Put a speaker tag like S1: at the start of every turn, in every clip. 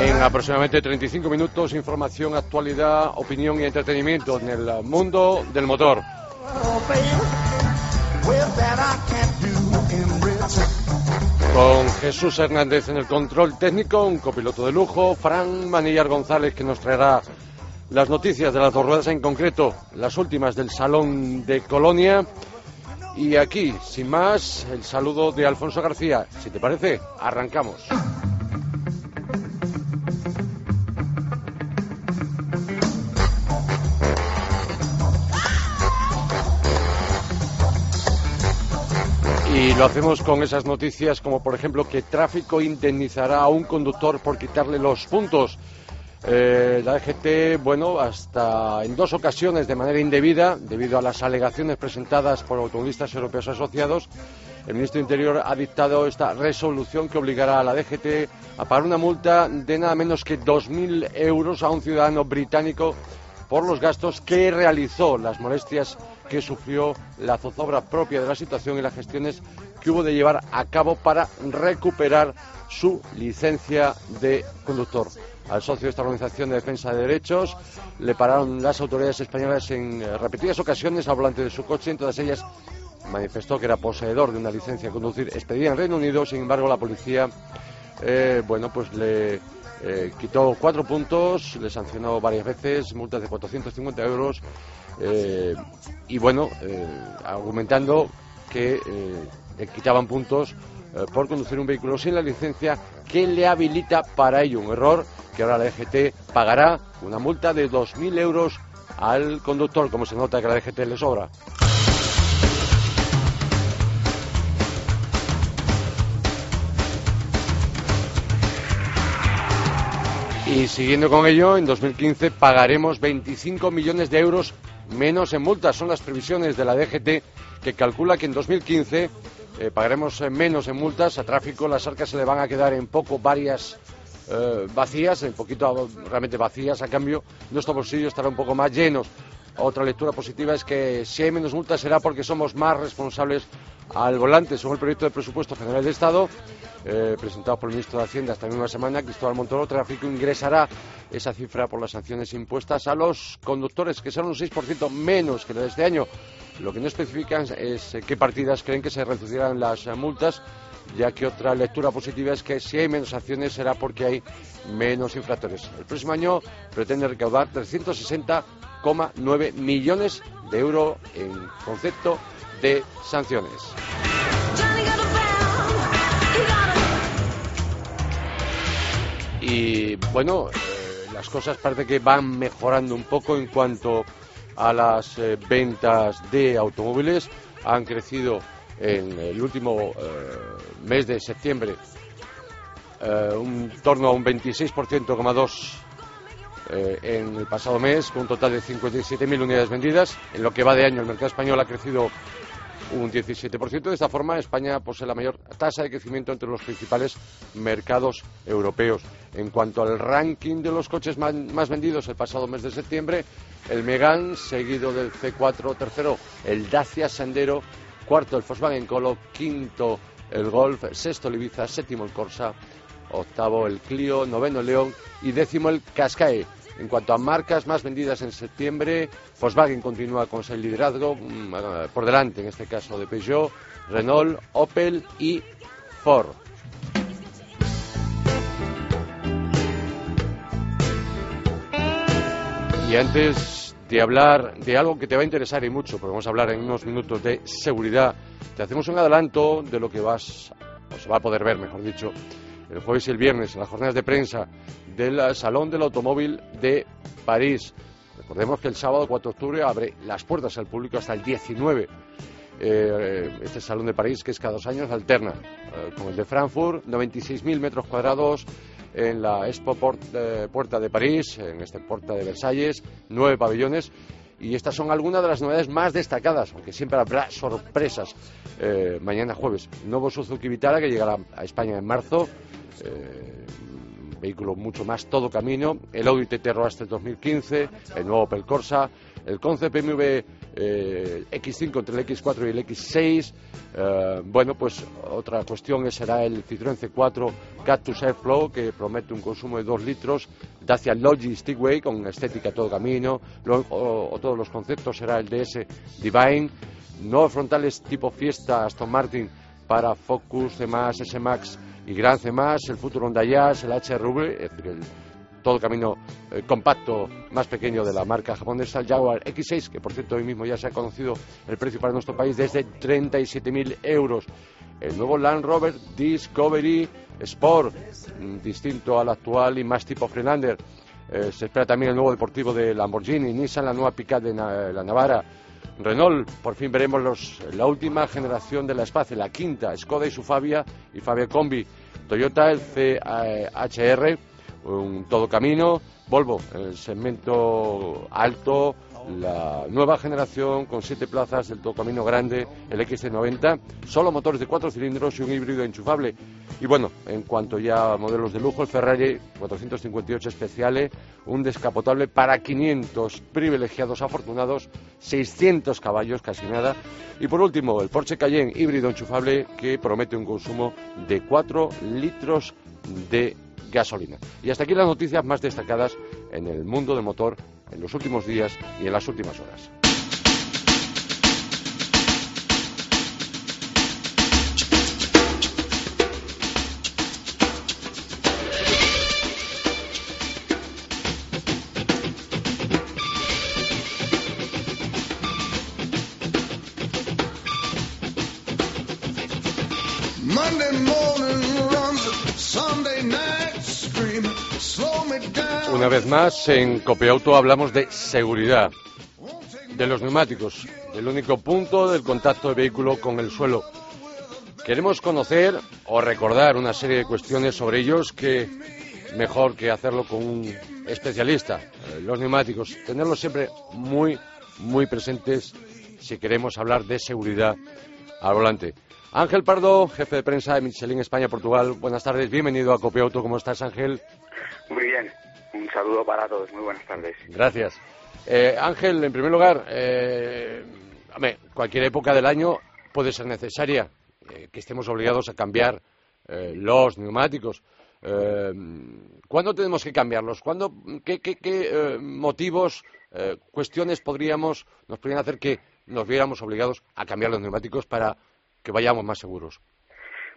S1: En aproximadamente 35 minutos, información, actualidad, opinión y entretenimiento en el mundo del motor. Con Jesús Hernández en el control técnico, un copiloto de lujo, Fran Manillar González que nos traerá las noticias de las dos ruedas, en concreto las últimas del Salón de Colonia. Y aquí, sin más, el saludo de Alfonso García. Si te parece, arrancamos. Y lo hacemos con esas noticias como por ejemplo que tráfico indemnizará a un conductor por quitarle los puntos. Eh, la DGT, bueno, hasta en dos ocasiones de manera indebida, debido a las alegaciones presentadas por automovilistas europeos asociados, el ministro de Interior ha dictado esta resolución que obligará a la DGT a pagar una multa de nada menos que 2.000 euros a un ciudadano británico por los gastos que realizó, las molestias que sufrió la zozobra propia de la situación y las gestiones que hubo de llevar a cabo para recuperar su licencia de conductor. Al socio de esta organización de defensa de derechos le pararon las autoridades españolas en eh, repetidas ocasiones al volante de su coche, en todas ellas manifestó que era poseedor de una licencia de conducir expedida en Reino Unido, sin embargo la policía eh, bueno pues le eh, quitó cuatro puntos, le sancionó varias veces, multas de 450 euros eh, y bueno, eh, argumentando que eh, le quitaban puntos por conducir un vehículo sin la licencia que le habilita para ello. Un error que ahora la DGT pagará una multa de 2.000 euros al conductor, como se nota que la DGT le sobra. Y siguiendo con ello, en 2015 pagaremos 25 millones de euros menos en multas. Son las previsiones de la DGT que calcula que en 2015 eh, pagaremos eh, menos en multas. A tráfico las arcas se le van a quedar en poco varias eh, vacías, en poquito realmente vacías. A cambio, nuestro bolsillo estará un poco más llenos. Otra lectura positiva es que si hay menos multas será porque somos más responsables al volante. Según el proyecto de presupuesto general de Estado, eh, presentado por el ministro de Hacienda esta misma semana, Cristóbal Montoro, Tráfico ingresará esa cifra por las sanciones impuestas a los conductores, que son un 6% menos que la de este año. Lo que no especifican es qué partidas creen que se reducirán las multas, ya que otra lectura positiva es que si hay menos sanciones será porque hay menos infractores. El próximo año pretende recaudar 360,9 millones de euros en concepto de sanciones. Y bueno, eh, las cosas parece que van mejorando un poco en cuanto a las eh, ventas de automóviles. Han crecido en el último eh, mes de septiembre un torno a un 26,2% en el pasado mes, con un total de 57.000 unidades vendidas. En lo que va de año, el mercado español ha crecido un 17%. De esta forma, España posee la mayor tasa de crecimiento entre los principales mercados europeos. En cuanto al ranking de los coches más, vendidos el pasado mes de septiembre, el Megane, seguido del C4, tercero el Dacia Sandero, cuarto el Volkswagen Colo, quinto el Golf, sexto el Ibiza, séptimo el Corsa, octavo el Clio, noveno el León y décimo el Qashqai. En cuanto a marcas más vendidas en septiembre, Volkswagen continúa con su liderazgo mm, por delante, en este caso de Peugeot, Renault, Opel y Ford. Y antes de hablar de algo que te va a interesar y mucho, porque vamos a hablar en unos minutos de seguridad, te hacemos un adelanto de lo que vas, o se va a poder ver, mejor dicho, el jueves y el viernes en las jornadas de prensa del Salón del Automóvil de París. Recordemos que el sábado 4 de octubre abre las puertas al público hasta el 19. Eh, este Salón de París, que es cada dos años, alterna eh, con el de Frankfurt, 96.000 metros cuadrados, en la Expo eh, Puerta de París, en este Puerta de Versalles, nueve pabellones. Y estas son algunas de las novedades más destacadas, aunque siempre habrá sorpresas. Eh, mañana jueves, nuevo Suzuki Vitara que llegará a España en marzo. Eh, vehículo mucho más todo camino. El Audi TT Roadster 2015, el nuevo Opel Corsa, el Concept BMW eh, X5 entre el X4 y el X6. Eh, bueno, pues otra cuestión será el Citroën C4 Cactus Airflow, que promete un consumo de 2 litros. Dacia Logi Stigway, con estética todo camino. o, todos los conceptos será el DS Divine. Nuevos frontales tipo Fiesta Aston Martin para Focus, C+, S-Max y Gran C+, el futuro Honda Jazz, el HRV, es decir, el todo el camino eh, compacto más pequeño de la marca japonesa, el Jaguar X6, que por cierto hoy mismo ya se ha conocido el precio para nuestro país desde 37.000 euros. El nuevo Land Rover Discovery Sport, mm, distinto al actual y más tipo Freelander. Eh, se espera también el nuevo deportivo de Lamborghini, Nissan, la nueva Pickup de la Navara, Renault, por fin veremos los, la última generación de la Espace, la quinta, Skoda y su Fabia y Fabia Combi, Toyota el CHR, un todo camino, Volvo, el segmento alto, la nueva generación con siete plazas, el todo camino grande, el XC90, solo motores de cuatro cilindros y un híbrido enchufable. Y bueno, en cuanto ya a modelos de lujo, el Ferrari 458 especiales, un descapotable para 500 privilegiados afortunados, 600 caballos, casi nada. Y por último, el Porsche Cayenne híbrido enchufable que promete un consumo de 4 litros de gasolina. Y hasta aquí las noticias más destacadas en el mundo del motor en los últimos días y en las últimas horas. Una vez más, en Copiauto hablamos de seguridad, de los neumáticos, del único punto del contacto del vehículo con el suelo. Queremos conocer o recordar una serie de cuestiones sobre ellos que mejor que hacerlo con un especialista. Eh, los neumáticos, tenerlos siempre muy, muy presentes si queremos hablar de seguridad al volante. Ángel Pardo, jefe de prensa de Michelin España Portugal. Buenas tardes, bienvenido a Copiauto. ¿Cómo estás, Ángel?
S2: Muy bien, un saludo para todos, muy buenas tardes.
S1: Gracias. Eh, Ángel, en primer lugar, eh, cualquier época del año puede ser necesaria eh, que estemos obligados a cambiar los neumáticos. ¿Cuándo tenemos que cambiarlos? ¿Cuándo, ¿Qué, qué motivos, cuestiones podríamos, nos podrían hacer que nos viéramos obligados a cambiar los neumáticos para que vayamos más seguros?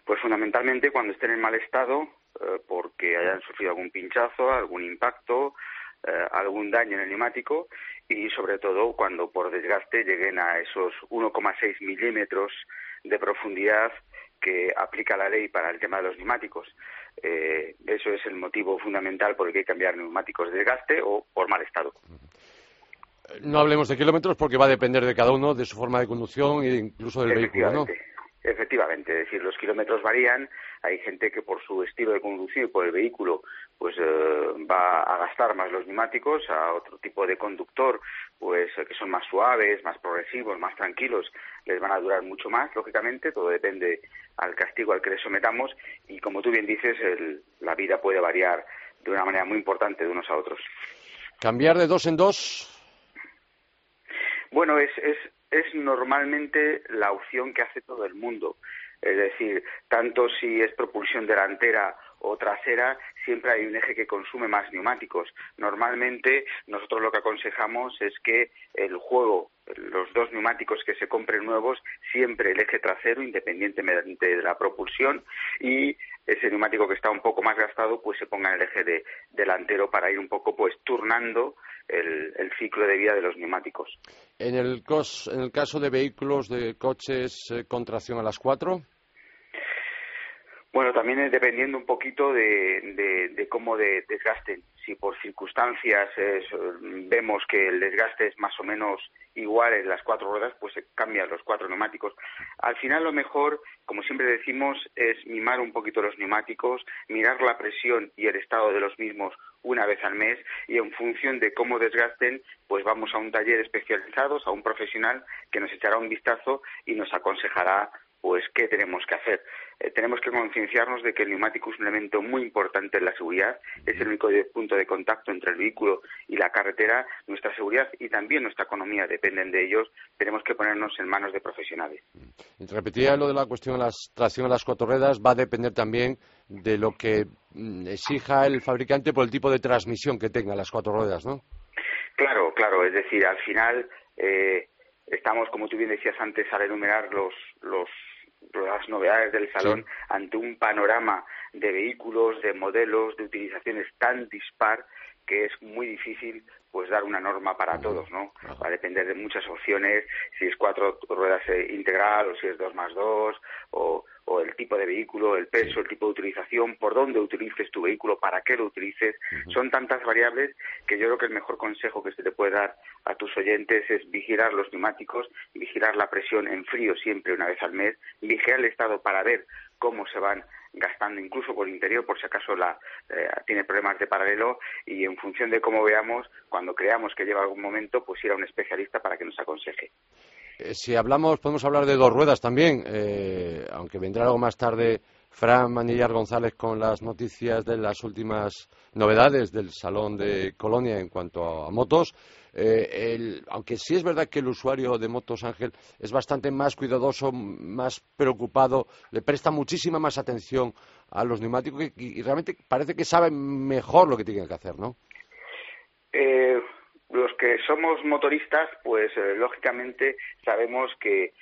S2: Pues fundamentalmente cuando estén en mal estado, eh, porque hayan sufrido algún pinchazo, algún impacto, eh, algún daño en el neumático y sobre todo cuando por desgaste lleguen a esos 1,6 milímetros de profundidad que aplica la ley para el tema de los neumáticos. Eh, eso es el motivo fundamental por el que hay que cambiar neumáticos de desgaste o por mal estado.
S1: No hablemos de kilómetros porque va a depender de cada uno, de su forma de conducción e incluso del vehículo, ¿no?
S2: Efectivamente, es decir, los kilómetros varían. Hay gente que por su estilo de conducción y por el vehículo, pues eh, va a gastar más los neumáticos. A otro tipo de conductor, pues que son más suaves, más progresivos, más tranquilos, les van a durar mucho más. Lógicamente, todo depende al castigo al que les sometamos. Y como tú bien dices, la vida puede variar de una manera muy importante de unos a otros.
S1: Cambiar de dos en dos.
S2: Bueno, es, es es normalmente la opción que hace todo el mundo. Es decir, tanto si es propulsión delantera o trasera, siempre hay un eje que consume más neumáticos. Normalmente nosotros lo que aconsejamos es que el juego, los dos neumáticos que se compren nuevos, siempre el eje trasero, independientemente de la propulsión, y ese neumático que está un poco más gastado, pues se ponga en el eje de, delantero para ir un poco pues turnando el, ciclo de vida de los neumáticos.
S1: En el, en el caso de vehículos, de coches, eh, con tracción a las cuatro.
S2: Bueno, también es dependiendo un poquito de, cómo desgasten. Si por circunstancias vemos que el desgaste es más o menos igual en las cuatro ruedas, pues se cambian los cuatro neumáticos. Al final lo mejor, como siempre decimos, es mimar un poquito los neumáticos, mirar la presión y el estado de los mismos una vez al mes y en función de cómo desgasten, pues vamos a un taller especializado, a un profesional que nos echará un vistazo y nos aconsejará pues qué tenemos que hacer. Eh, tenemos que concienciarnos de que el neumático es un elemento muy importante en la seguridad, es el único punto de contacto entre el vehículo y la carretera. Nuestra seguridad y también nuestra economía dependen de ellos. Tenemos que ponernos en manos de profesionales.
S1: Mm. Repetía lo de la cuestión de la tracción a las cuatro ruedas, va a depender también de lo que mm, exija el fabricante por el tipo de transmisión que tenga las cuatro ruedas, ¿no?
S2: Claro, claro. Es decir, al final eh, estamos, como tú bien decías antes, al enumerar los, los las novedades del salón ante un panorama de vehículos, de modelos, de utilizaciones tan dispar que es muy difícil pues dar una norma para todos, ¿no? Va a depender de muchas opciones, si es cuatro ruedas eh, integral o si es dos más dos, o, el tipo de vehículo, el peso, el tipo de utilización, por dónde utilices tu vehículo, para qué lo utilices. Son tantas variables que yo creo que el mejor consejo que se te puede dar a tus oyentes es vigilar los neumáticos, vigilar la presión en frío siempre una vez al mes, vigilar el estado para ver cómo se van gastando incluso por interior por si acaso la, eh, tiene problemas de paralelo y en función de cómo veamos, cuando creamos que lleva algún momento, pues ir a un especialista para que nos aconseje.
S1: Eh, si hablamos, podemos hablar de dos ruedas también, eh, aunque vendrá algo más tarde Fran Manillar González con las noticias de las últimas novedades del Salón de Colonia en cuanto a motos. Eh, aunque sí es verdad que el usuario de motos Ángel es bastante más cuidadoso, más preocupado, le presta muchísima más atención a los neumáticos y, realmente parece que sabe mejor lo que tiene que hacer, ¿no?
S2: Eh, los que somos motoristas, pues eh, lógicamente sabemos que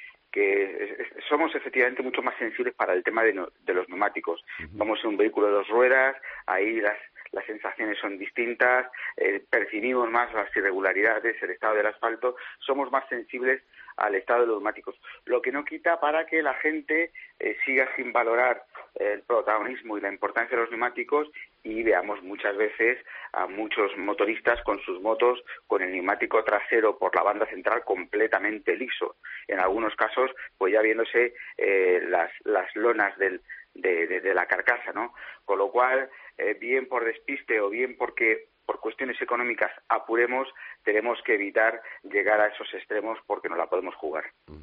S2: somos efectivamente mucho más sensibles para el tema de, los neumáticos. Vamos en un vehículo de dos ruedas, ahí las, las sensaciones son distintas, eh, percibimos más las irregularidades, el estado del asfalto, somos más sensibles al estado de los neumáticos. Lo que no quita para que la gente eh, siga sin valorar el protagonismo y la importancia de los neumáticos y veamos muchas veces a muchos motoristas con sus motos con el neumático trasero por la banda central completamente liso. En algunos casos, pues ya viéndose eh, las, las lonas del, de, la carcasa, ¿no? Con lo cual, eh, bien por despiste o bien porque por cuestiones económicas apuremos, tenemos que evitar llegar a esos extremos porque no la podemos jugar. Mm.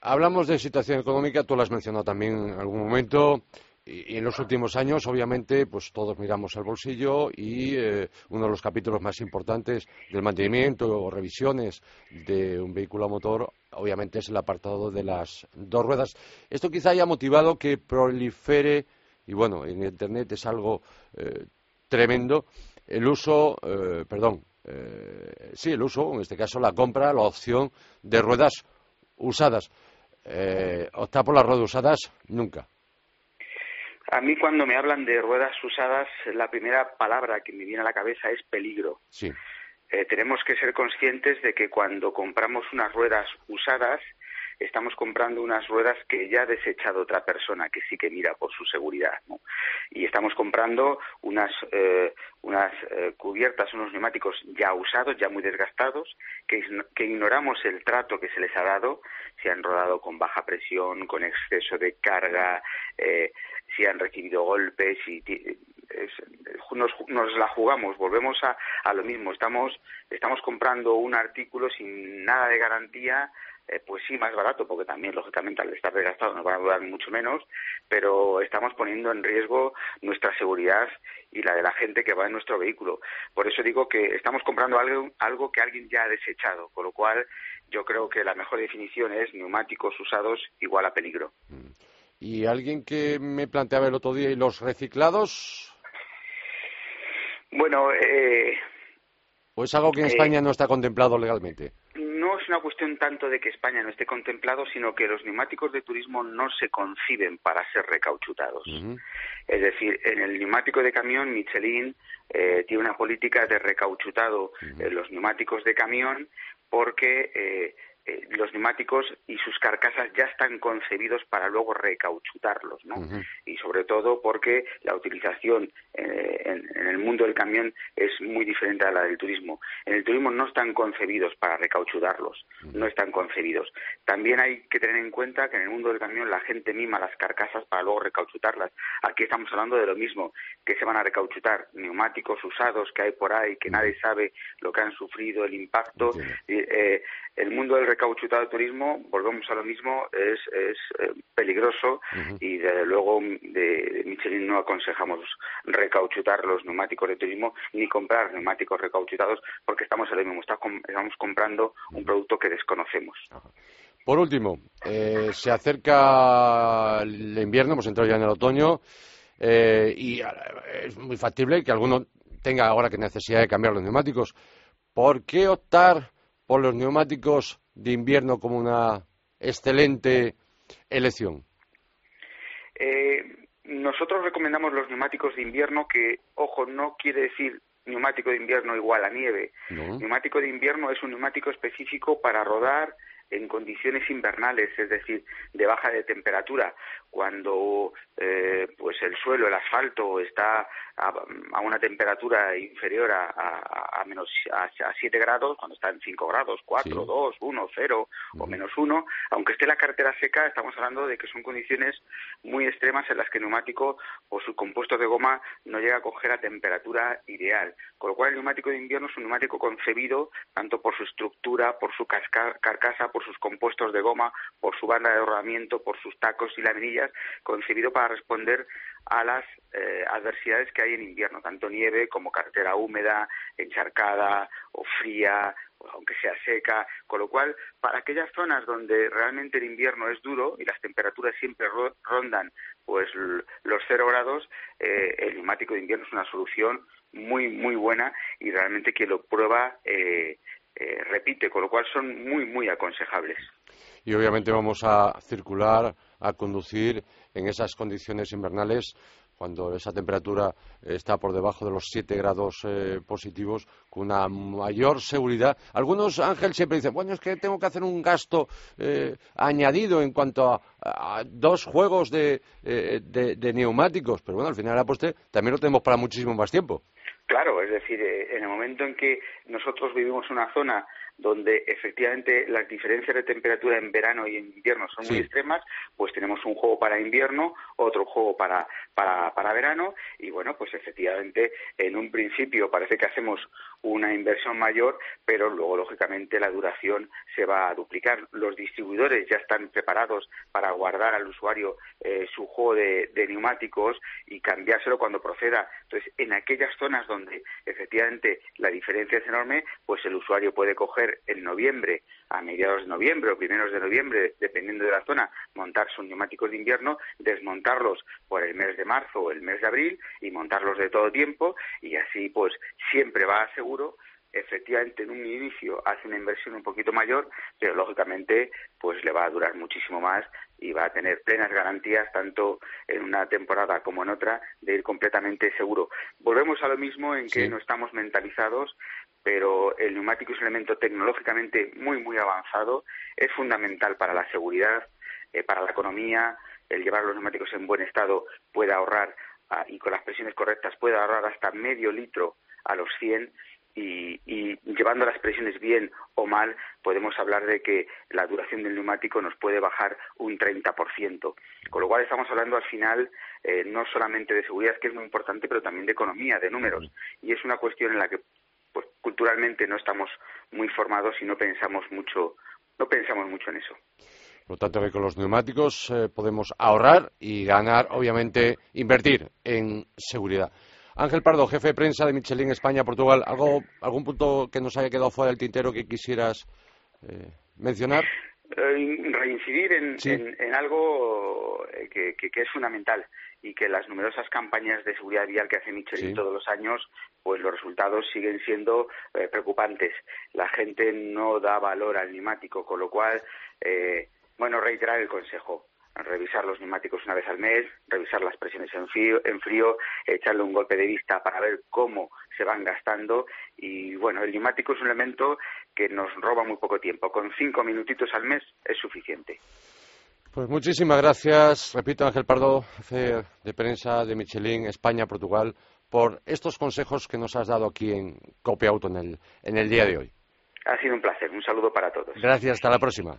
S1: Hablamos de situación económica, tú lo has mencionado también en algún momento. Y, en los últimos años, obviamente, pues todos miramos el bolsillo y eh, uno de los capítulos más importantes del mantenimiento o revisiones de un vehículo a motor, obviamente, es el apartado de las dos ruedas. Esto quizá haya motivado que prolifere, y bueno, en Internet es algo eh, tremendo, el uso, eh, perdón, sí, el uso, en este caso la compra, la opción de ruedas usadas. optar por las ruedas usadas, nunca.
S2: A mí cuando me hablan de ruedas usadas, la primera palabra que me viene a la cabeza es peligro.
S1: Sí.
S2: Eh, tenemos que ser conscientes de que cuando compramos unas ruedas usadas, estamos comprando unas ruedas que ya ha desechado otra persona que sí que mira por su seguridad. ¿no? Y estamos comprando unas, eh, unas eh, cubiertas, unos neumáticos ya usados, ya muy desgastados, que, que ignoramos el trato que se les ha dado, si han rodado con baja presión, con exceso de carga, eh, si han recibido golpes, y nos, nos, la jugamos, volvemos a, a, lo mismo, estamos, estamos comprando un artículo sin nada de garantía, eh, pues sí, más barato, porque también, lógicamente, al estar desgastado nos van a durar mucho menos, pero estamos poniendo en riesgo nuestra seguridad y la de la gente que va en nuestro vehículo. Por eso digo que estamos comprando algo, algo que alguien ya ha desechado, con lo cual yo creo que la mejor definición es neumáticos usados igual a peligro. Mm.
S1: ¿Y alguien que me planteaba el otro día, ¿y los reciclados?
S2: Bueno, eh,
S1: ¿O es algo que en eh, España no está contemplado legalmente?
S2: No es una cuestión tanto de que España no esté contemplado, sino que los neumáticos de turismo no se conciben para ser recauchutados. Es decir, en el neumático de camión, Michelin eh, tiene una política de recauchutado en los neumáticos de camión porque eh, los neumáticos y sus carcasas ya están concebidos para luego recauchutarlos, ¿no? Y sobre todo porque la utilización eh, en, el mundo del camión es muy diferente a la del turismo. En el turismo no están concebidos para recauchutarlos, no están concebidos. También hay que tener en cuenta que en el mundo del camión la gente mima las carcasas para luego recauchutarlas. Aquí estamos hablando de lo mismo, que se van a recauchutar neumáticos usados que hay por ahí, que nadie sabe lo que han sufrido, el impacto. Eh, el mundo del recauchutado de turismo, volvemos a lo mismo, es, es eh, peligroso y desde luego de, Michelin no aconsejamos recauchutar los neumáticos de turismo ni comprar neumáticos recauchutados porque estamos en lo mismo, estamos comprando un producto que desconocemos.
S1: Por último, eh, se acerca el invierno, hemos entrado ya en el otoño eh, y es muy factible que alguno tenga ahora que necesidad de cambiar los neumáticos. ¿Por qué optar por los neumáticos de invierno como una excelente elección?
S2: Eh, nosotros recomendamos los neumáticos de invierno que, ojo, no quiere decir neumático de invierno igual a nieve. Neumático de invierno es un neumático específico para rodar en condiciones invernales, es decir, de baja de temperatura, cuando eh, pues el suelo, el asfalto está a, una temperatura inferior a, a, menos a, 7 grados, cuando está en 5 grados, 4, 2, 1, 0 o menos 1, aunque esté la cartera seca, estamos hablando de que son condiciones muy extremas en las que el neumático o su compuesto de goma no llega a coger a temperatura ideal. Con lo cual el neumático de invierno es un neumático concebido tanto por su estructura, por su carcasa, por sus compuestos de goma, por su banda de rodamiento, por sus tacos y concebido para responder a las eh, adversidades que hay en invierno, tanto nieve como carretera húmeda, encharcada o fría, aunque sea seca, con lo cual, para aquellas zonas donde realmente el invierno es duro y las temperaturas siempre rondan pues los cero grados, eh, el neumático de invierno es una solución muy, muy buena y realmente quien lo prueba eh, repite, con lo cual son muy, muy aconsejables.
S1: Y obviamente vamos a circular, a conducir en esas condiciones invernales cuando esa temperatura está por debajo de los 7 grados eh, positivos, con una mayor seguridad. Algunos, Ángel, siempre dicen, bueno, es que tengo que hacer un gasto eh, añadido en cuanto a, dos juegos eh, de, de, neumáticos, pero bueno, al final también lo tenemos para muchísimo más tiempo.
S2: Claro, es decir, en el momento en que nosotros vivimos una zona donde efectivamente las diferencias de temperatura en verano y en invierno son muy extremas, pues tenemos un juego para invierno, otro juego para, para, para verano y bueno, pues efectivamente en un principio parece que hacemos una inversión mayor, pero luego lógicamente la duración se va a duplicar. Los distribuidores ya están preparados para guardar al usuario eh, su juego de, de neumáticos y cambiárselo cuando proceda. Entonces, en aquellas zonas donde efectivamente la diferencia es enorme, pues el usuario puede coger en noviembre, a mediados de noviembre o primeros de noviembre, dependiendo de la zona, montar sus neumáticos de invierno, desmontarlos por el mes de marzo o el mes de abril y montarlos de todo tiempo y así pues siempre va a seguro efectivamente en un inicio hace una inversión un poquito mayor, pero lógicamente pues le va a durar muchísimo más y va a tener plenas garantías tanto en una temporada como en otra de ir completamente seguro. Volvemos a lo mismo en que no estamos mentalizados pero el neumático es un elemento tecnológicamente muy, muy avanzado, es fundamental para la seguridad, eh, para la economía, el llevar los neumáticos en buen estado puede ahorrar, ah, y con las presiones correctas, puede ahorrar hasta medio litro a los 100 y, y, llevando las presiones bien o mal, podemos hablar de que la duración del neumático nos puede bajar un 30%. Con lo cual estamos hablando al final eh, no solamente de seguridad, que es muy importante, pero también de economía, de números. Y es una cuestión en la que pues culturalmente no estamos muy formados y no pensamos mucho, no pensamos mucho en eso.
S1: Por lo tanto, que con los neumáticos eh, podemos ahorrar y ganar, obviamente, invertir en seguridad. Ángel Pardo, jefe de prensa de Michelin España, Portugal, ¿algo, ¿algún punto que nos haya quedado fuera del tintero que quisieras eh, mencionar?
S2: Eh, reincidir en, algo que, es fundamental y que las numerosas campañas de seguridad vial que hace Michelin todos los años, pues los resultados siguen siendo eh, preocupantes. La gente no da valor al neumático, con lo cual, eh, bueno, reiterar el consejo revisar los neumáticos una vez al mes, revisar las presiones en frío, en frío, echarle un golpe de vista para ver cómo se van gastando y bueno, el neumático es un elemento que nos roba muy poco tiempo. Con cinco minutitos al mes es suficiente.
S1: Pues muchísimas gracias, repito, Ángel Pardo, jefe de prensa de Michelin, España, Portugal, por estos consejos que nos has dado aquí en Copia Auto en el, en el día de hoy.
S2: Ha sido un placer. Un saludo para todos.
S1: Gracias, hasta la próxima.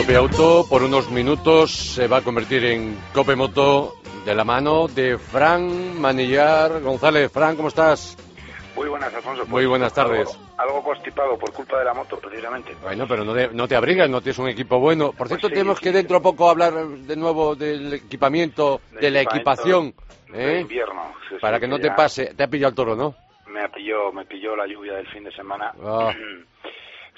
S1: Cope Auto por unos minutos se va a convertir en Cope Moto de la mano de Fran Manillar González. Fran, ¿cómo estás?
S3: Muy buenas, Alfonso.
S1: Muy buenas tardes.
S3: Algo, algo constipado por culpa de la moto, precisamente.
S1: Bueno, pero no, de- no te abrigas, no tienes un equipo bueno. Por cierto,
S3: sí,
S1: tenemos
S3: sí,
S1: que dentro a poco hablar de nuevo del equipamiento, de, la equipación.
S3: de
S1: ¿eh?
S3: invierno. Sí,
S1: Para que no te pase. Te ha pillado el toro, ¿no?
S3: Me pilló, me pilló la lluvia del fin de semana.
S1: Ah.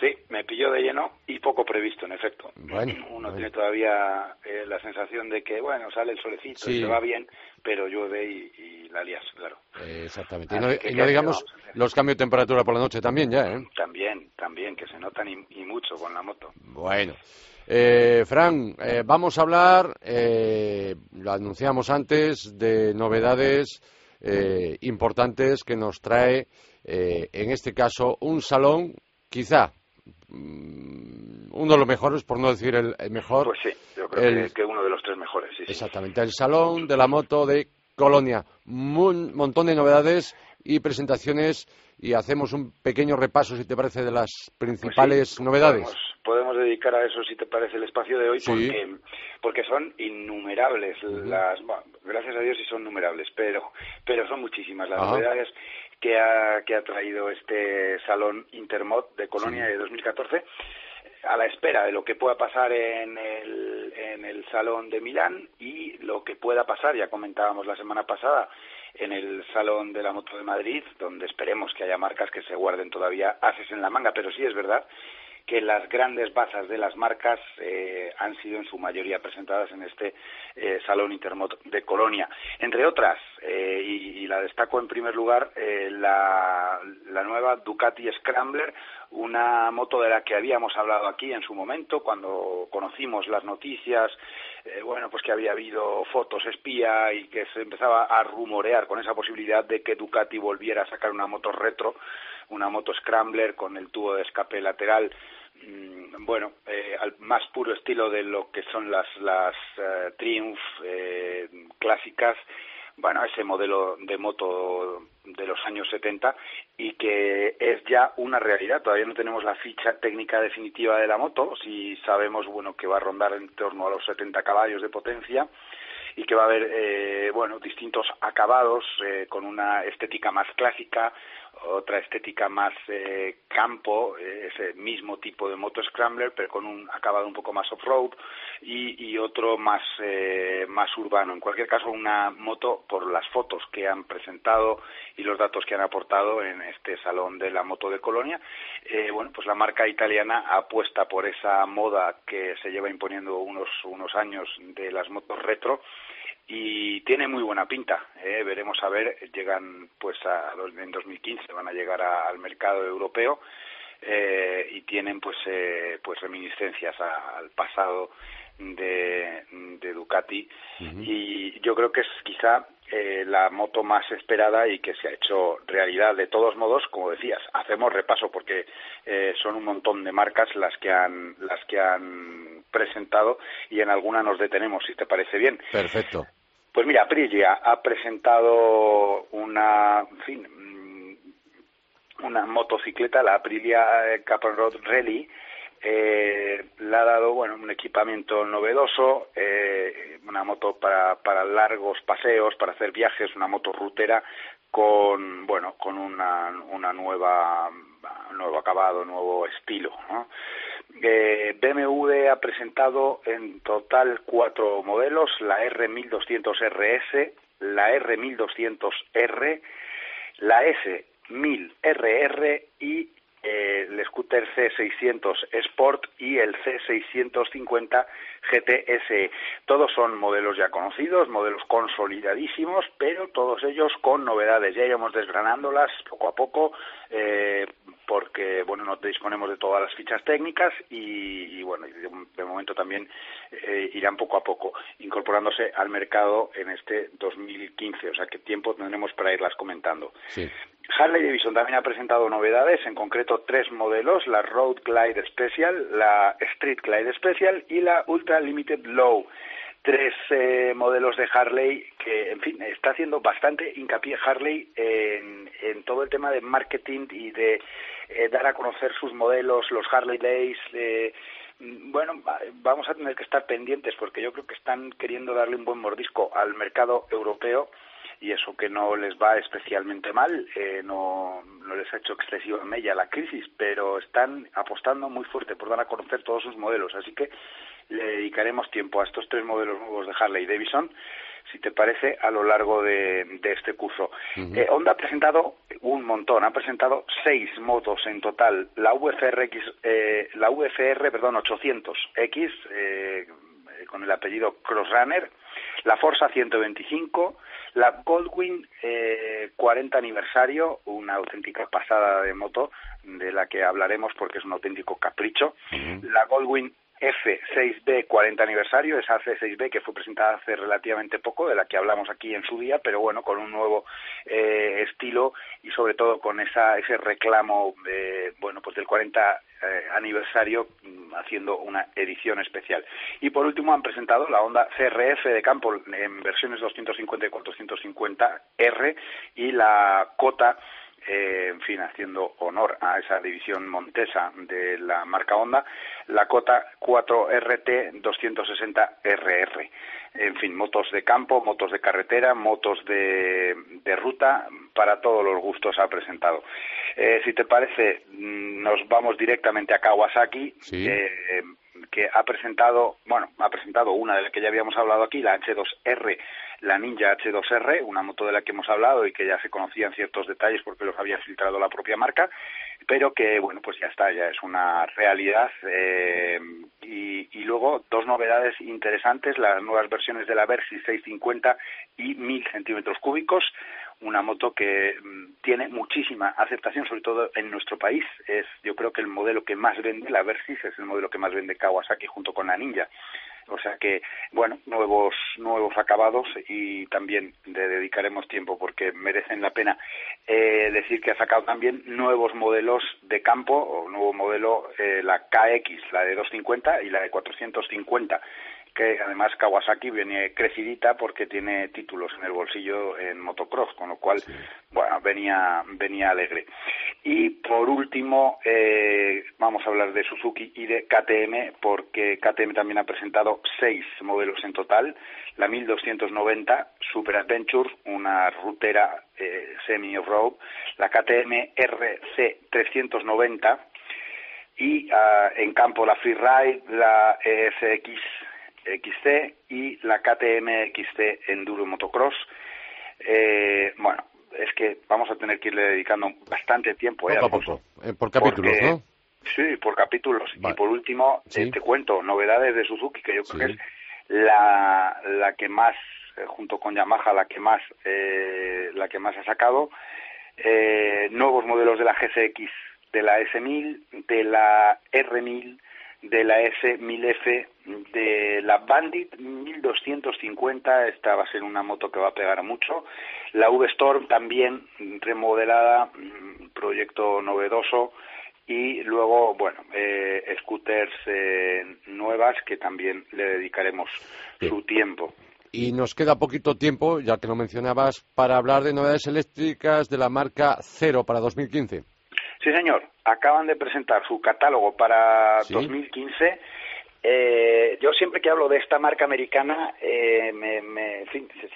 S3: Sí, me pilló de lleno y poco previsto, en efecto.
S1: Bueno,
S3: Uno
S1: bueno.
S3: tiene todavía eh, la sensación de que, bueno, sale el solecito
S1: Sí.
S3: y se va bien, pero llueve y, y la lías, claro.
S1: Eh, exactamente. Y no,
S3: que
S1: y
S3: ¿qué
S1: no digamos
S3: hacer?
S1: los cambios de temperatura por la noche también ya, ¿eh?
S3: También, también, que se notan y, y mucho con la moto.
S1: Bueno. Eh, Fran, eh, vamos a hablar, eh, lo anunciamos antes, de novedades eh, importantes que nos trae, eh, en este caso, un salón, quizá uno de los mejores, por no decir el, el mejor.
S3: Pues sí, yo creo
S1: el-
S3: que, que uno de los tres mejores, sí, sí.
S1: Exactamente, el Salón de la Moto de Colonia. Un montón de novedades y presentaciones y hacemos un pequeño repaso, si te parece, de las
S3: Pues
S1: principales
S3: sí,
S1: novedades.
S3: Podemos, podemos dedicar a eso, si te parece, el espacio de hoy,
S1: Sí.
S3: porque, porque son innumerables las, bueno, gracias a Dios sí son numerables, pero, pero son muchísimas las novedades que ha, que ha traído este salón Intermod de Colonia de 2014 a la espera de lo que pueda pasar en el, en el Salón de Milán y lo que pueda pasar, ya comentábamos la semana pasada, en el Salón de la Moto de Madrid, donde esperemos que haya marcas que se guarden todavía haces en la manga, pero sí es verdad que las grandes bazas de las marcas eh, han sido en su mayoría presentadas en este eh, Salón Intermot de Colonia. Entre otras, eh, y, y la destaco en primer lugar, eh, la, la nueva Ducati Scrambler, una moto de la que habíamos hablado aquí en su momento, cuando conocimos las noticias, eh, bueno, pues que había habido fotos espía y que se empezaba a rumorear con esa posibilidad de que Ducati volviera a sacar una moto retro, una moto Scrambler con el tubo de escape lateral mm, bueno, eh, al más puro estilo de lo que son las, las eh, Triumph eh, clásicas, bueno, ese modelo de moto de los años 70 y que es ya una realidad. Todavía no tenemos la ficha técnica definitiva de la moto, si sabemos, bueno, que va a rondar en torno a los 70 caballos de potencia y que va a haber, eh, bueno, distintos acabados eh, con una estética más clásica, otra estética más eh, campo, eh, ese mismo tipo de moto scrambler, pero con un acabado un poco más off-road y, y otro más, eh, más urbano. En cualquier caso, una moto por las fotos que han presentado y los datos que han aportado en este salón de la moto de Colonia, eh, bueno, pues la marca italiana apuesta por esa moda que se lleva imponiendo unos, unos años de las motos retro y tiene muy buena pinta. ¿eh? Veremos a ver, llegan pues a, en 2015 van a llegar a- al mercado europeo eh, y tienen pues eh, pues reminiscencias a- al pasado de, de Ducati y yo creo que es quizá eh, la moto más esperada y que se ha hecho realidad de todos modos como decías hacemos repaso porque eh, son un montón de marcas las que han las que han presentado y en alguna nos detenemos si te parece bien
S1: Perfecto.
S3: pues mira, Aprilia ha presentado una, en fin, mm, una motocicleta, la Aprilia eh, Cap and Road Rally. Eh, le ha dado bueno un equipamiento novedoso, eh, una moto para, para largos paseos, para hacer viajes, una moto rutera con bueno con una, una nueva nuevo acabado, nuevo estilo. ¿no? Eh, BMW ha presentado en total cuatro modelos, la R1200 RS, la R1200R, la S1000RR y el scooter C600 Sport y el C650 GTS. Todos son modelos ya conocidos, modelos consolidadísimos, pero todos ellos con novedades. Ya iremos desgranándolas poco a poco. Eh, porque bueno no disponemos de todas las fichas técnicas y, bueno de, momento también eh, irán poco a poco incorporándose al mercado en este 2015 o sea que tiempo tendremos para irlas comentando. Harley Davidson también ha presentado novedades, en concreto tres modelos, la Road Glide Special, la Street Glide Special y la Ultra Limited Low tres eh, modelos de Harley que, en fin, está haciendo bastante hincapié Harley en, en todo el tema de marketing y de eh, dar a conocer sus modelos, los Harley Days. Eh, bueno, vamos a tener que estar pendientes porque yo creo que están queriendo darle un buen mordisco al mercado europeo y eso que no les va especialmente mal, eh, no, no les ha hecho excesiva mella la crisis, pero están apostando muy fuerte por dar a conocer todos sus modelos, así que le dedicaremos tiempo a estos tres modelos nuevos de Harley Davidson, si te parece, a lo largo de, este curso. Eh, Honda ha presentado un montón, ha presentado seis motos en total, la VFR, eh, la VFR perdón, 800X, eh, con el apellido Crossrunner, la Forza 125, la Goldwing eh, 40 aniversario, una auténtica pasada de moto de la que hablaremos porque es un auténtico capricho. La Goldwing F6B 40 aniversario, esa C6B que fue presentada hace relativamente poco, de la que hablamos aquí en su día, pero bueno, con un nuevo eh, estilo y sobre todo con esa, ese reclamo de, bueno, pues del 40 eh, aniversario haciendo una edición especial. Y por último han presentado la Honda CRF de campo en versiones 250 y 450R y la Cota eh, en fin, haciendo honor a esa división montesa de la marca Honda, la Cota 4RT 260RR. En fin, motos de campo, motos de carretera, motos de, de ruta, para todos los gustos ha presentado. Eh, si te parece, mm, nos vamos directamente a Kawasaki. Eh, que ha presentado, bueno, ha presentado una de las que ya habíamos hablado aquí, la H2R, la Ninja H2R, una moto de la que hemos hablado y que ya se conocían ciertos detalles porque los había filtrado la propia marca, pero que, bueno, pues ya está, ya es una realidad. Eh, y, y, luego dos novedades interesantes, las nuevas versiones de la Versys 650 y 1000 centímetros cúbicos, una moto que mm, tiene muchísima aceptación, sobre todo en nuestro país. Es, yo creo que el modelo que más vende, la Versys, es el modelo que más vende Kawasaki junto con la Ninja. O sea que, bueno, nuevos, nuevos acabados y también le dedicaremos tiempo porque merecen la pena eh, decir que ha sacado también nuevos modelos de campo, o nuevo modelo, eh, la KX, la de 250 y la de 450 que además Kawasaki viene crecidita porque tiene títulos en el bolsillo en motocross, con lo cual, bueno, venía, venía alegre. Y por último, eh, vamos a hablar de Suzuki y de KTM, porque KTM también ha presentado seis modelos en total. La 1290 Super Adventure, una rutera eh, semi-off-road, la KTM RC 390 y ah, en campo la Freeride, la ESX XC y la KTM XC Enduro Motocross. Eh, bueno, es que vamos a tener que irle dedicando bastante tiempo.
S1: ¿eh, eh por capítulos, ¿no?
S3: Sí, por capítulos. Y por último, eh, te cuento novedades de Suzuki, que yo creo que es la, la que más, eh, junto con Yamaha, la que más, la que más ha sacado. nuevos modelos de la GCX, de la S1000, de la R1000, de la S1000F, de la Bandit 1250, esta va a ser una moto que va a pegar mucho, la V-Storm también remodelada, mm, proyecto novedoso, y luego, bueno, eh, scooters eh, nuevas que también le dedicaremos su tiempo.
S1: Y nos queda poquito tiempo, ya que lo mencionabas, para hablar de novedades eléctricas de la marca Cero para 2015.
S3: Sí, señor. Acaban de presentar su catálogo para 2015. Eh, yo siempre que hablo de esta marca americana, eh, me,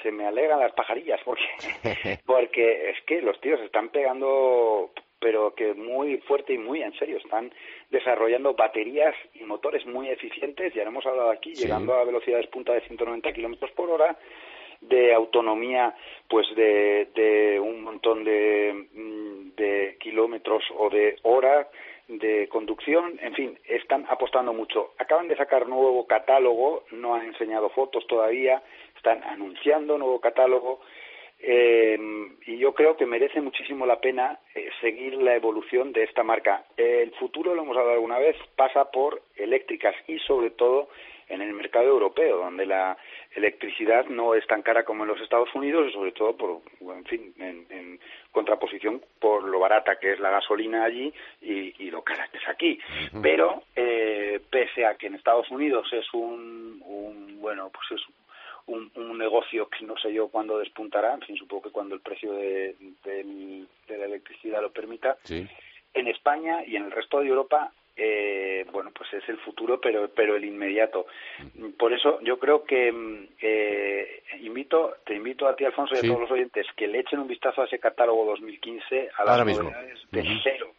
S3: se, me alegran las pajarillas porque, porque es que los tíos están pegando, pero que muy fuerte y muy en serio, están desarrollando baterías y motores muy eficientes, ya hemos hablado aquí, llegando a velocidades punta de 190 kilómetros por hora, de autonomía pues de, un montón de, mm, de kilómetros o de horas de conducción, en fin, están apostando mucho. Acaban de sacar nuevo catálogo, no han enseñado fotos todavía, están anunciando nuevo catálogo eh, y yo creo que merece muchísimo la pena eh, seguir la evolución de esta marca. el futuro, lo hemos hablado alguna vez, pasa por eléctricas y sobre todo en el mercado europeo, donde la electricidad no es tan cara como en los Estados Unidos y sobre todo por, en fin, en, contraposición por lo barata que es la gasolina allí y, lo cara que es aquí. Pero eh, pese a que en Estados Unidos es un, un bueno, pues es un, un, negocio que no sé yo cuándo despuntará, en fin, supongo que cuando el precio de, de, la electricidad lo permita. En España y en el resto de Europa eh, bueno, pues es el futuro, pero, pero el inmediato. Por eso yo creo que mm, eh, invito, te invito a ti, Alfonso, y a todos los oyentes que le echen un vistazo a ese catálogo 2015, a las novedades de cero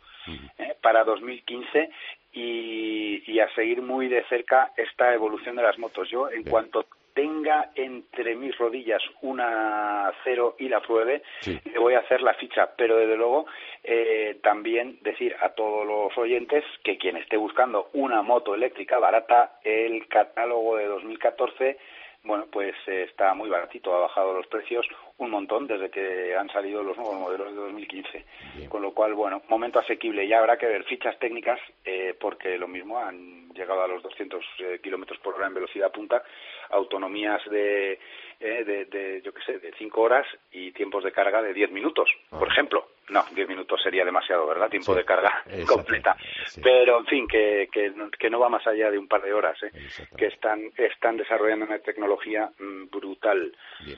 S3: eh, para 2015 y, y, a seguir muy de cerca esta evolución de las motos. Yo, en cuanto tenga entre mis rodillas una cero y la pruebe, le voy a hacer la ficha. Pero desde luego eh, también decir a todos los oyentes que quien esté buscando una moto eléctrica barata, el catálogo de 2014 bueno, pues eh, está muy baratito, ha bajado los precios un montón desde que han salido los nuevos modelos de 2015. Con lo cual, bueno, momento asequible. Ya habrá que ver fichas técnicas eh, porque lo mismo han llegado a los 200 eh, kilómetros por hora en velocidad punta, autonomías de, de, de, yo qué sé, de 5 horas y tiempos de carga de 10 minutos, por ah. ejemplo. No, 10 minutos sería demasiado, ¿verdad? Tiempo de carga completa. Pero, en fin, que, que, no va más allá de un par de horas, ¿eh? que están, están desarrollando una tecnología mm, brutal.
S1: Bien.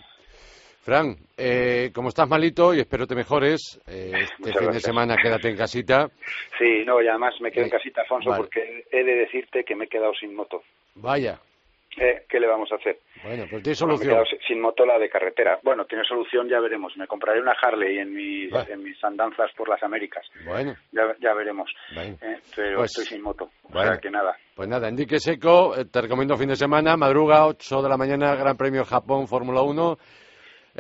S1: Fran, eh, como estás malito y espero te mejores, eh, este fin de semana quédate en casita.
S3: Sí, no, y además me quedo en casita, Alfonso, porque he de decirte que me he quedado sin moto.
S1: Vaya.
S3: Eh, ¿Qué le vamos a hacer?
S1: Bueno, pues tiene solución.
S3: sin motola de carretera. Bueno, tiene solución, ya veremos. Me compraré una Harley en mis, en mis andanzas por las Américas.
S1: Bueno.
S3: Ya, veremos. Eh, pero pues, estoy sin moto. o sea que nada.
S1: Pues nada, Enrique Seco, eh, te recomiendo fin de semana, madruga, 8 de la mañana, Gran Premio Japón, Fórmula 1.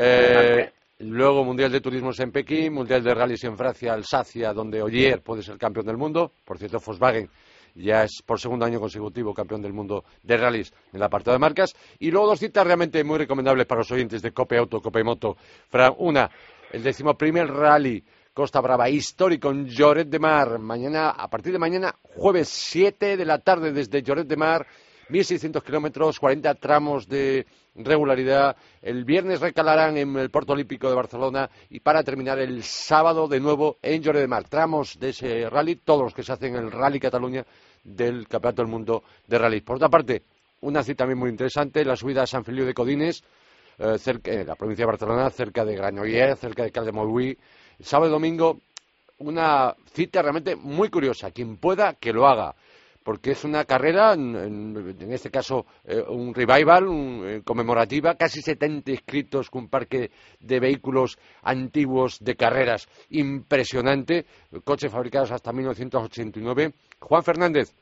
S1: Eh, luego Mundial de Turismo en Pekín, Mundial de Rallys en Francia, Alsacia, donde Oyer puede ser campeón del mundo. Por cierto, Volkswagen ya es por segundo año consecutivo campeón del mundo de rallies en el apartado de marcas. Y luego dos citas realmente muy recomendables para los oyentes de Cope Auto, Cope Moto. una, el decimoprimer rally Costa Brava histórico en Lloret de Mar. Mañana, a partir de mañana, jueves 7 de la tarde desde Lloret de Mar. 1.600 kilómetros, 40 tramos de regularidad. El viernes recalarán en el Puerto Olímpico de Barcelona y para terminar el sábado de nuevo en Lloret de Mar. Tramos de ese rally, todos los que se hacen en el Rally Cataluña del Campeonato del Mundo de Rally. Por otra parte, una cita también muy interesante, la subida a San Feliu de Codines, eh, en la provincia de Barcelona, cerca de Granollers, cerca de Caldemolví. Sábado y domingo, una cita realmente muy curiosa. Quien pueda, que lo haga porque es una carrera, en, este caso eh, un revival, un, eh, conmemorativa, casi 70 inscritos con un parque de vehículos antiguos de carreras impresionante, coches fabricados hasta 1989. Juan Fernández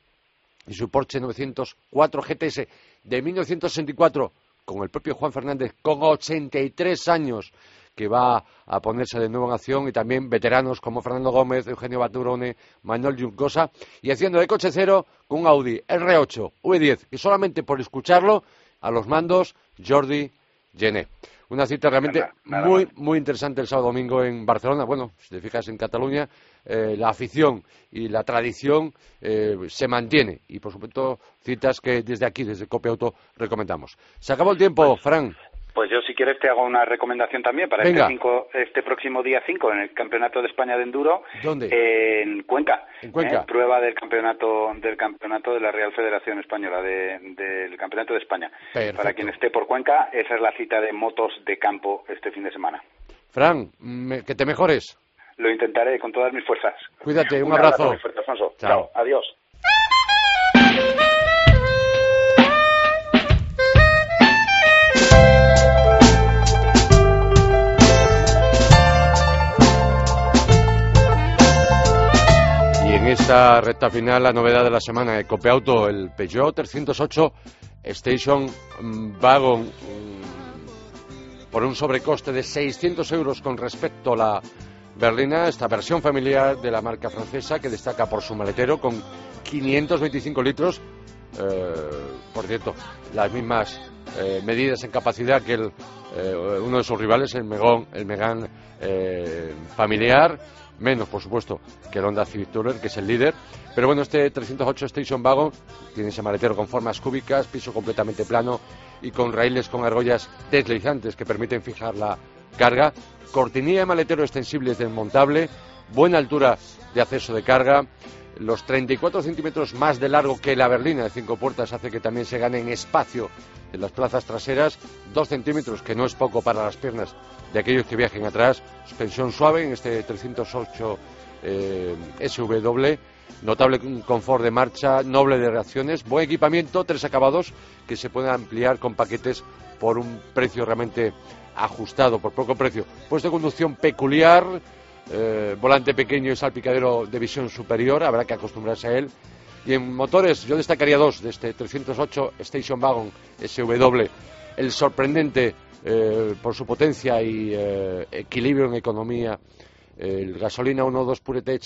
S1: y su Porsche 904 GTS de 1964, con el propio Juan Fernández, con 83 años, que va a ponerse de nuevo en acción y también veteranos como Fernando Gómez, Eugenio Baturone, Manuel Juncosa y haciendo de coche cero con un Audi R8 V10 y solamente por escucharlo a los mandos Jordi Gené. Una cita realmente muy, muy interesante el sábado domingo en Barcelona. Bueno, si te fijas en Cataluña, eh, la afición y la tradición eh, se mantiene. Y, por supuesto, citas que desde aquí, desde Cope Auto, recomendamos. Se acabó el tiempo, pues, Fran.
S3: Pues yo si quieres te hago una recomendación también para este, este, próximo día 5 en el Campeonato de España de Enduro.
S1: ¿Dónde?
S3: en Cuenca.
S1: En Cuenca.
S3: ¿eh? prueba del campeonato del campeonato de la Real Federación Española del Campeonato de España. Para quien esté por Cuenca, esa es la cita de motos de campo este fin de semana.
S1: Fran, que te mejores.
S3: Lo intentaré con todas mis fuerzas.
S1: Cuídate, un, abrazo.
S3: Alfonso. Chao. Adiós.
S1: En esta recta final, la novedad de la semana de Copeauto, el Peugeot 308 Station Wagon por un sobrecoste de 600 euros con respecto a la berlina, esta versión familiar de la marca francesa que destaca por su maletero con 525 litros, eh, por cierto, las mismas eh, medidas en capacidad que el, eh, uno de sus rivales, el Megón, el Megán familiar, menos por supuesto que el Honda Civic Tourer, que es el líder. Pero bueno, este 308 Station Wagon tiene ese maletero con formas cúbicas, piso completamente plano y con raíles con argollas deslizantes que permiten fijar la carga, cortinilla de maletero extensible desmontable, buena altura de acceso de carga, los 34 centímetros más de largo que la berlina de cinco puertas hace que también se gane en espacio en las plazas traseras, dos centímetros, que no es poco para las piernas de aquellos que viajen atrás, suspensión suave en este 308 eh, SW, notable confort de marcha, noble de reacciones, buen equipamiento, tres acabados que se pueden ampliar con paquetes por un precio realmente ajustado, por poco precio. Puesto de conducción peculiar, eh, volante pequeño y salpicadero de visión superior, habrá que acostumbrarse a él. Y en motores yo destacaría dos de este 308 Station Wagon SW, el sorprendente eh, por su potencia y eh, equilibrio en economía, el gasolina 1.2 PureTech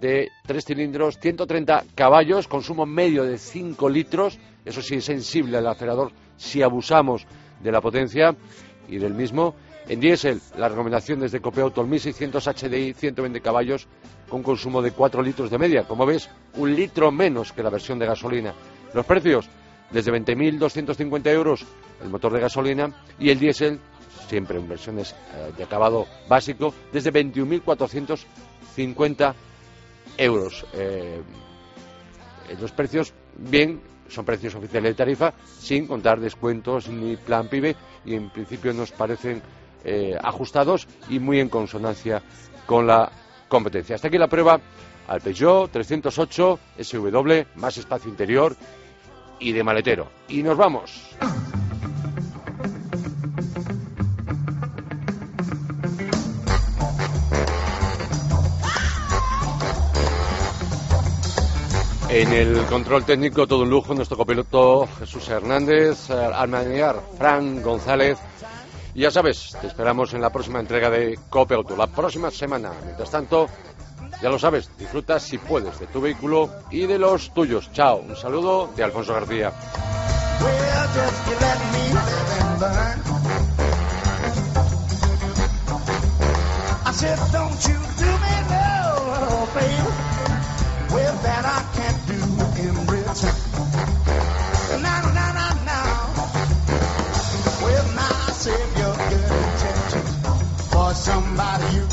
S1: de 3 cilindros, 130 caballos, consumo medio de 5 litros, eso sí es sensible al acelerador si abusamos de la potencia y del mismo. En diésel, la recomendación desde Copeauto, el 1600 HDI, 120 caballos, con consumo de 4 litros de media. Como ves, un litro menos que la versión de gasolina. Los precios, desde 20.250 euros el motor de gasolina y el diésel, siempre en versiones eh, de acabado básico, desde 21.450 euros. Eh, los precios, bien, son precios oficiales de tarifa, sin contar descuentos ni plan PIB, y en principio nos parecen eh, ajustados y muy en consonancia con la competencia. Hasta aquí la prueba al Peugeot 308 SW, más espacio interior y de maletero. Y nos vamos. En el control técnico, todo un lujo, nuestro copiloto Jesús Hernández, al Fran González. Y ya sabes, te esperamos en la próxima entrega de Cope Auto, la próxima semana. Mientras tanto, ya lo sabes, disfruta si puedes de tu vehículo y de los tuyos. Chao, un saludo de Alfonso García. somebody you.